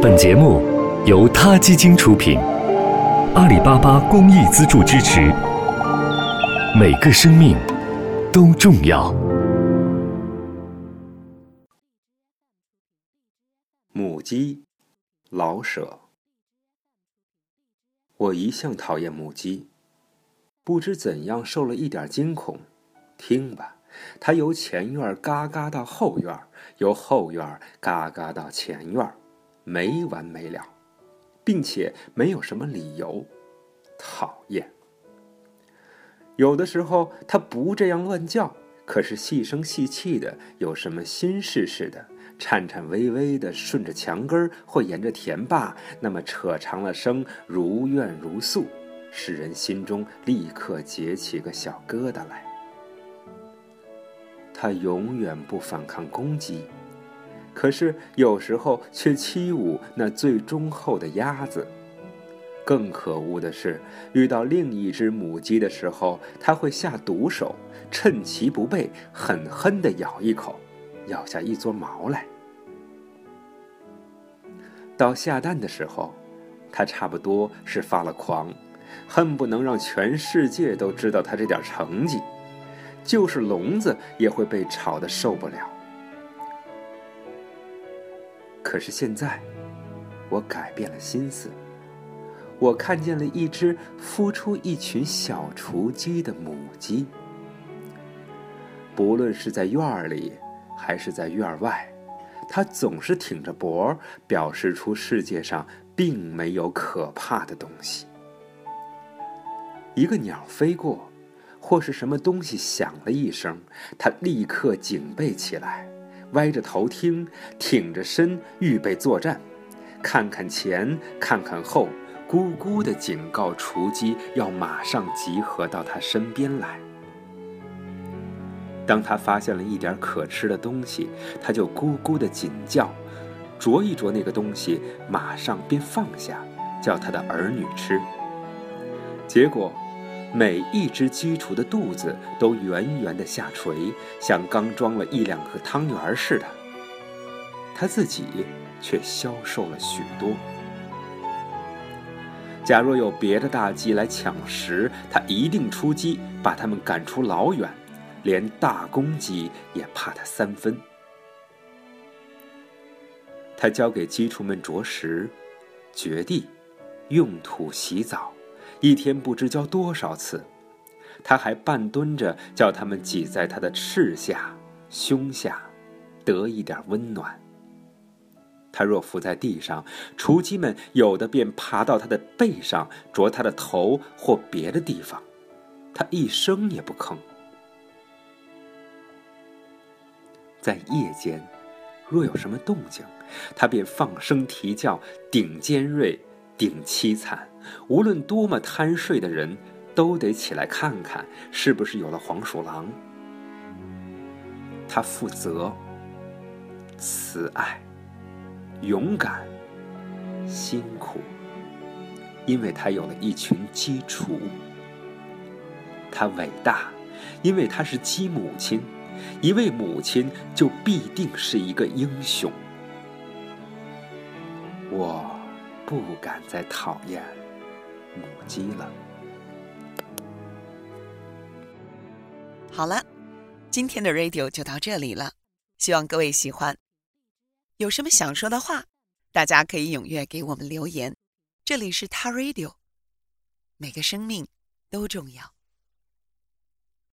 本节目由他基金出品，阿里巴巴公益资助支持。每个生命都重要。母鸡，老舍。我一向讨厌母鸡，不知怎样受了一点惊恐。听吧，它由前院嘎嘎到后院，由后院嘎嘎到前院，没完没了，并且没有什么理由。讨厌。有的时候它不这样乱叫，可是细声细气的，有什么心事似的。颤颤巍巍的顺着墙根儿或沿着田坝，那么扯长了声，如怨如诉，使人心中立刻结起个小疙瘩来。他永远不反抗攻击，可是有时候却欺侮那最忠厚的鸭子。更可恶的是，遇到另一只母鸡的时候，它会下毒手，趁其不备，狠狠地咬一口。咬下一撮毛来。到下蛋的时候，它差不多是发了狂，恨不能让全世界都知道它这点成绩，就是笼子也会被吵得受不了。可是现在，我改变了心思，我看见了一只孵出一群小雏鸡的母鸡，不论是在院里。还是在院外，它总是挺着脖，表示出世界上并没有可怕的东西。一个鸟飞过，或是什么东西响了一声，它立刻警备起来，歪着头听，挺着身预备作战，看看前，看看后，咕咕的警告雏鸡要马上集合到他身边来。当他发现了一点可吃的东西，他就咕咕的紧叫，啄一啄那个东西，马上便放下，叫他的儿女吃。结果，每一只鸡雏的肚子都圆圆的下垂，像刚装了一两个汤圆似的。他自己却消瘦了许多。假若有别的大鸡来抢食，他一定出击，把它们赶出老远。连大公鸡也怕他三分。他教给鸡雏们啄食、掘地、用土洗澡，一天不知教多少次。他还半蹲着，叫他们挤在他的翅下、胸下，得一点温暖。他若伏在地上，雏鸡们有的便爬到他的背上，啄他的头或别的地方，他一声也不吭。在夜间，若有什么动静，他便放声啼叫，顶尖锐，顶凄惨。无论多么贪睡的人，都得起来看看，是不是有了黄鼠狼。他负责、慈爱、勇敢、辛苦，因为他有了一群鸡雏。他伟大，因为他是鸡母亲。一位母亲就必定是一个英雄。我不敢再讨厌母鸡了。好了，今天的 radio 就到这里了，希望各位喜欢。有什么想说的话，大家可以踊跃给我们留言。这里是他 radio，每个生命都重要。